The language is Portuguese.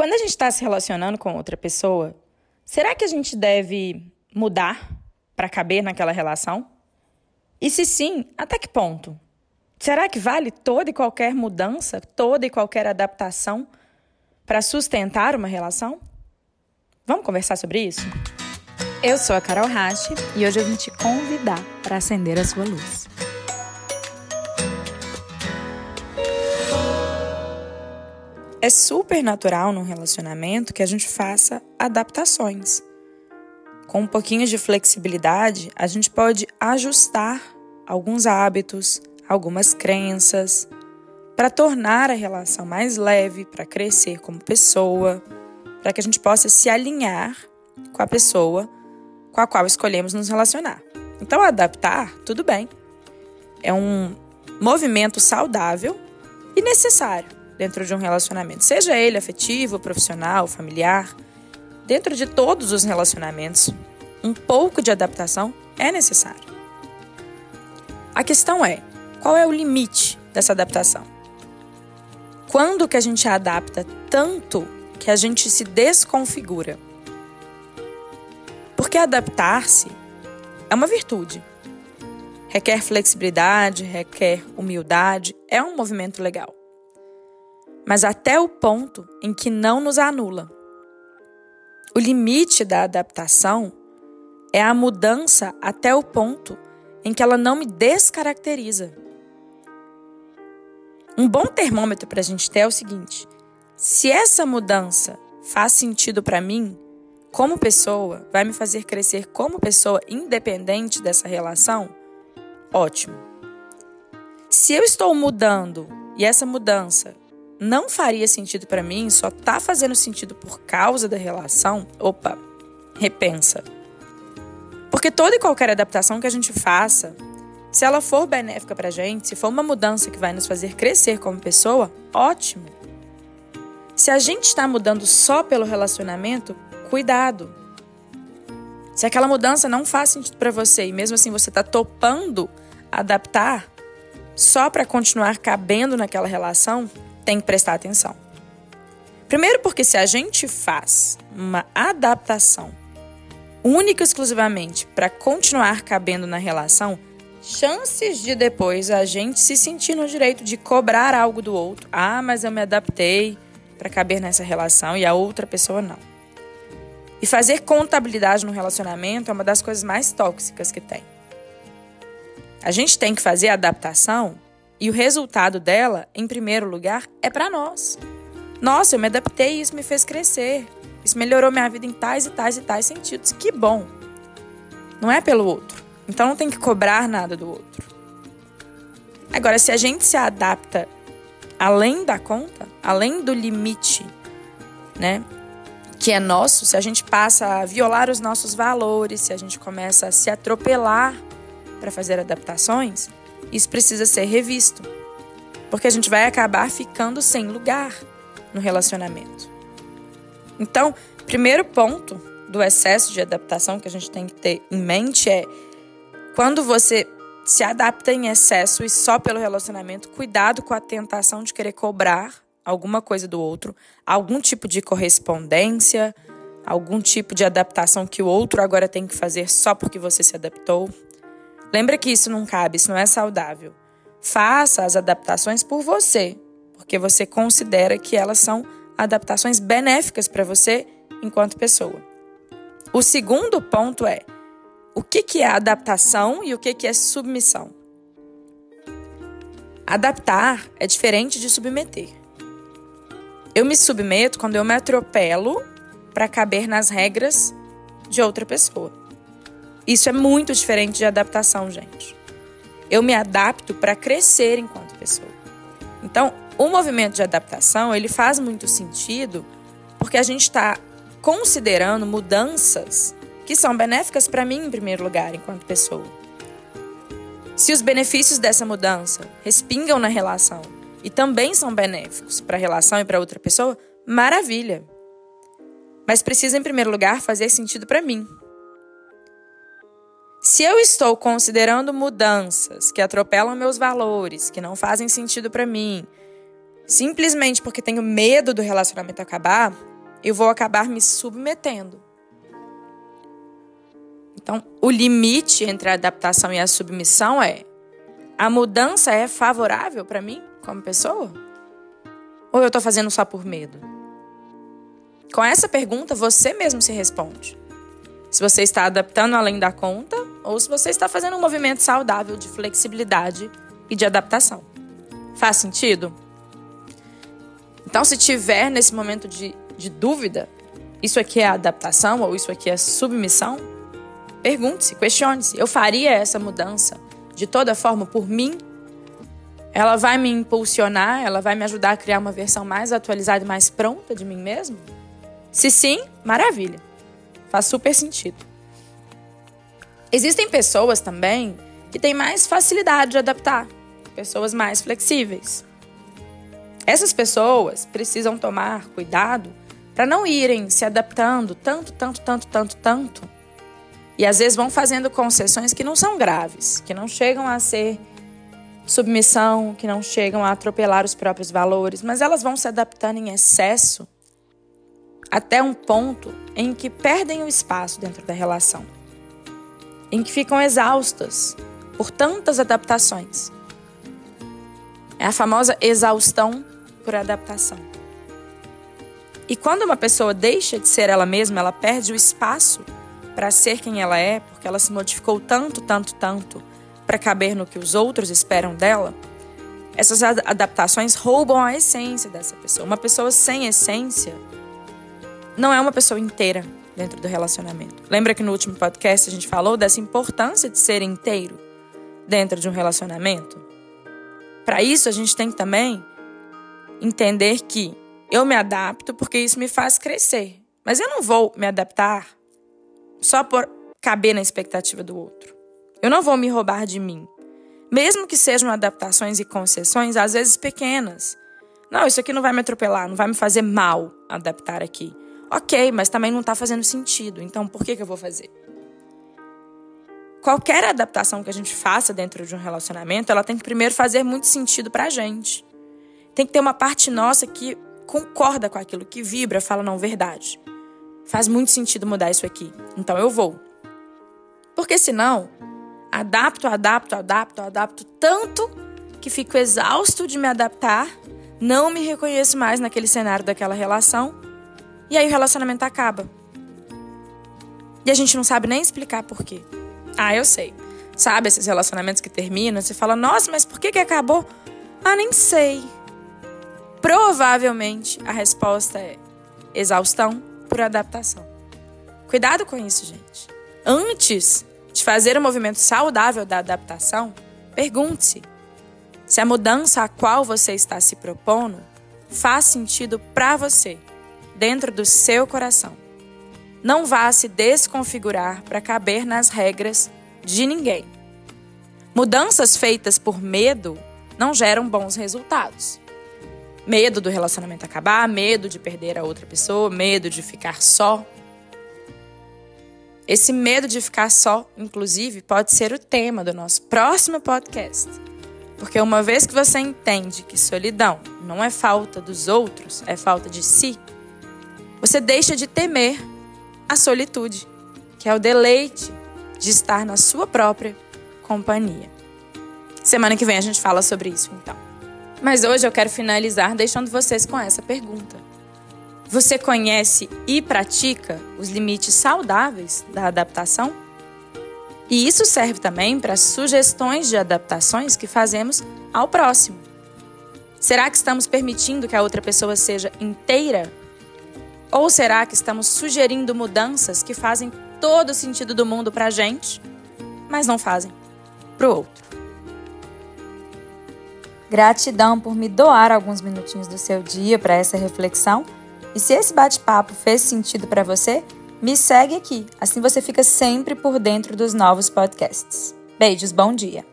Quando a gente está se relacionando com outra pessoa, será que a gente deve mudar para caber naquela relação? E se sim, até que ponto? Será que vale toda e qualquer mudança, toda e qualquer adaptação para sustentar uma relação? Vamos conversar sobre isso? Eu sou a Carol Rache e hoje eu vim te convidar para acender a sua luz. É super natural num relacionamento que a gente faça adaptações. Com um pouquinho de flexibilidade, a gente pode ajustar alguns hábitos, algumas crenças, para tornar a relação mais leve, para crescer como pessoa, para que a gente possa se alinhar com a pessoa com a qual escolhemos nos relacionar. Então, adaptar, tudo bem. É um movimento saudável e necessário dentro de um relacionamento, seja ele afetivo, profissional, familiar. Dentro de todos os relacionamentos, um pouco de adaptação é necessário. A questão é, qual é o limite dessa adaptação? Quando que a gente adapta tanto que a gente se desconfigura? Porque adaptar-se é uma virtude. Requer flexibilidade, requer humildade, é um movimento legal mas até o ponto em que não nos anula. O limite da adaptação é a mudança até o ponto em que ela não me descaracteriza. Um bom termômetro para a gente ter é o seguinte: se essa mudança faz sentido para mim, como pessoa, vai me fazer crescer como pessoa independente dessa relação, ótimo. Se eu estou mudando e essa mudança não faria sentido para mim, só tá fazendo sentido por causa da relação, opa, repensa. Porque toda e qualquer adaptação que a gente faça, se ela for benéfica pra gente, se for uma mudança que vai nos fazer crescer como pessoa, ótimo. Se a gente está mudando só pelo relacionamento, cuidado. Se aquela mudança não faz sentido para você e mesmo assim você está topando adaptar só para continuar cabendo naquela relação, tem que prestar atenção. Primeiro, porque se a gente faz uma adaptação única e exclusivamente para continuar cabendo na relação, chances de depois a gente se sentir no direito de cobrar algo do outro. Ah, mas eu me adaptei para caber nessa relação e a outra pessoa não. E fazer contabilidade no relacionamento é uma das coisas mais tóxicas que tem. A gente tem que fazer adaptação e o resultado dela, em primeiro lugar, é para nós. Nossa, eu me adaptei e isso me fez crescer. Isso melhorou minha vida em tais e tais e tais sentidos. Que bom. Não é pelo outro. Então não tem que cobrar nada do outro. Agora, se a gente se adapta além da conta, além do limite, né, que é nosso, se a gente passa a violar os nossos valores, se a gente começa a se atropelar para fazer adaptações, isso precisa ser revisto, porque a gente vai acabar ficando sem lugar no relacionamento. Então, primeiro ponto do excesso de adaptação que a gente tem que ter em mente é quando você se adapta em excesso e só pelo relacionamento, cuidado com a tentação de querer cobrar alguma coisa do outro, algum tipo de correspondência, algum tipo de adaptação que o outro agora tem que fazer só porque você se adaptou. Lembra que isso não cabe, isso não é saudável. Faça as adaptações por você, porque você considera que elas são adaptações benéficas para você enquanto pessoa. O segundo ponto é o que, é adaptação e o que, que é submissão. Adaptar é diferente de submeter. Eu me submeto quando eu me atropelo para caber nas regras de outra pessoa. Isso é muito diferente de adaptação, gente. Eu me adapto para crescer enquanto pessoa. Então, o movimento de adaptação ele faz muito sentido porque a gente está considerando mudanças que são benéficas para mim em primeiro lugar enquanto pessoa. Se os benefícios dessa mudança respingam na relação e também são benéficos para a relação e para outra pessoa, maravilha. Mas precisa em primeiro lugar fazer sentido para mim, se eu estou considerando mudanças que atropelam meus valores, que não fazem sentido para mim, simplesmente porque tenho medo do relacionamento acabar, eu vou acabar me submetendo. Então, o limite entre a adaptação e a submissão é: a mudança é favorável para mim como pessoa? Ou eu estou fazendo só por medo? Com essa pergunta, você mesmo se responde. Se você está adaptando além da conta ou se você está fazendo um movimento saudável de flexibilidade e de adaptação. Faz sentido? Então, se tiver nesse momento de, de dúvida, isso aqui é adaptação ou isso aqui é submissão, pergunte-se, questione-se: eu faria essa mudança de toda forma por mim? Ela vai me impulsionar? Ela vai me ajudar a criar uma versão mais atualizada e mais pronta de mim mesmo? Se sim, maravilha. Faz super sentido. Existem pessoas também que têm mais facilidade de adaptar, pessoas mais flexíveis. Essas pessoas precisam tomar cuidado para não irem se adaptando tanto, tanto, tanto, tanto, tanto. E às vezes vão fazendo concessões que não são graves, que não chegam a ser submissão, que não chegam a atropelar os próprios valores, mas elas vão se adaptando em excesso até um ponto em que perdem o espaço dentro da relação, em que ficam exaustas por tantas adaptações. É a famosa exaustão por adaptação. E quando uma pessoa deixa de ser ela mesma, ela perde o espaço para ser quem ela é, porque ela se modificou tanto, tanto, tanto para caber no que os outros esperam dela. Essas adaptações roubam a essência dessa pessoa. Uma pessoa sem essência não é uma pessoa inteira dentro do relacionamento. Lembra que no último podcast a gente falou dessa importância de ser inteiro dentro de um relacionamento? Para isso, a gente tem que também entender que eu me adapto porque isso me faz crescer. Mas eu não vou me adaptar só por caber na expectativa do outro. Eu não vou me roubar de mim. Mesmo que sejam adaptações e concessões, às vezes pequenas. Não, isso aqui não vai me atropelar, não vai me fazer mal adaptar aqui. Ok, mas também não está fazendo sentido. Então, por que, que eu vou fazer? Qualquer adaptação que a gente faça dentro de um relacionamento, ela tem que primeiro fazer muito sentido pra gente. Tem que ter uma parte nossa que concorda com aquilo, que vibra, fala, não, verdade. Faz muito sentido mudar isso aqui. Então eu vou. Porque senão, adapto, adapto, adapto, adapto tanto que fico exausto de me adaptar, não me reconheço mais naquele cenário daquela relação, e aí o relacionamento acaba. E a gente não sabe nem explicar por quê. Ah, eu sei. Sabe esses relacionamentos que terminam, você fala, nossa, mas por que, que acabou? Ah, nem sei. Provavelmente a resposta é exaustão por adaptação. Cuidado com isso, gente. Antes de fazer o um movimento saudável da adaptação, pergunte-se se a mudança a qual você está se propondo faz sentido para você, dentro do seu coração. Não vá se desconfigurar para caber nas regras de ninguém. Mudanças feitas por medo não geram bons resultados. Medo do relacionamento acabar, medo de perder a outra pessoa, medo de ficar só. Esse medo de ficar só, inclusive, pode ser o tema do nosso próximo podcast. Porque uma vez que você entende que solidão não é falta dos outros, é falta de si, você deixa de temer a solitude, que é o deleite de estar na sua própria companhia. Semana que vem a gente fala sobre isso, então. Mas hoje eu quero finalizar deixando vocês com essa pergunta. Você conhece e pratica os limites saudáveis da adaptação? E isso serve também para sugestões de adaptações que fazemos ao próximo. Será que estamos permitindo que a outra pessoa seja inteira? Ou será que estamos sugerindo mudanças que fazem todo o sentido do mundo para a gente, mas não fazem para o outro? Gratidão por me doar alguns minutinhos do seu dia para essa reflexão. E se esse bate-papo fez sentido para você, me segue aqui, assim você fica sempre por dentro dos novos podcasts. Beijos, bom dia!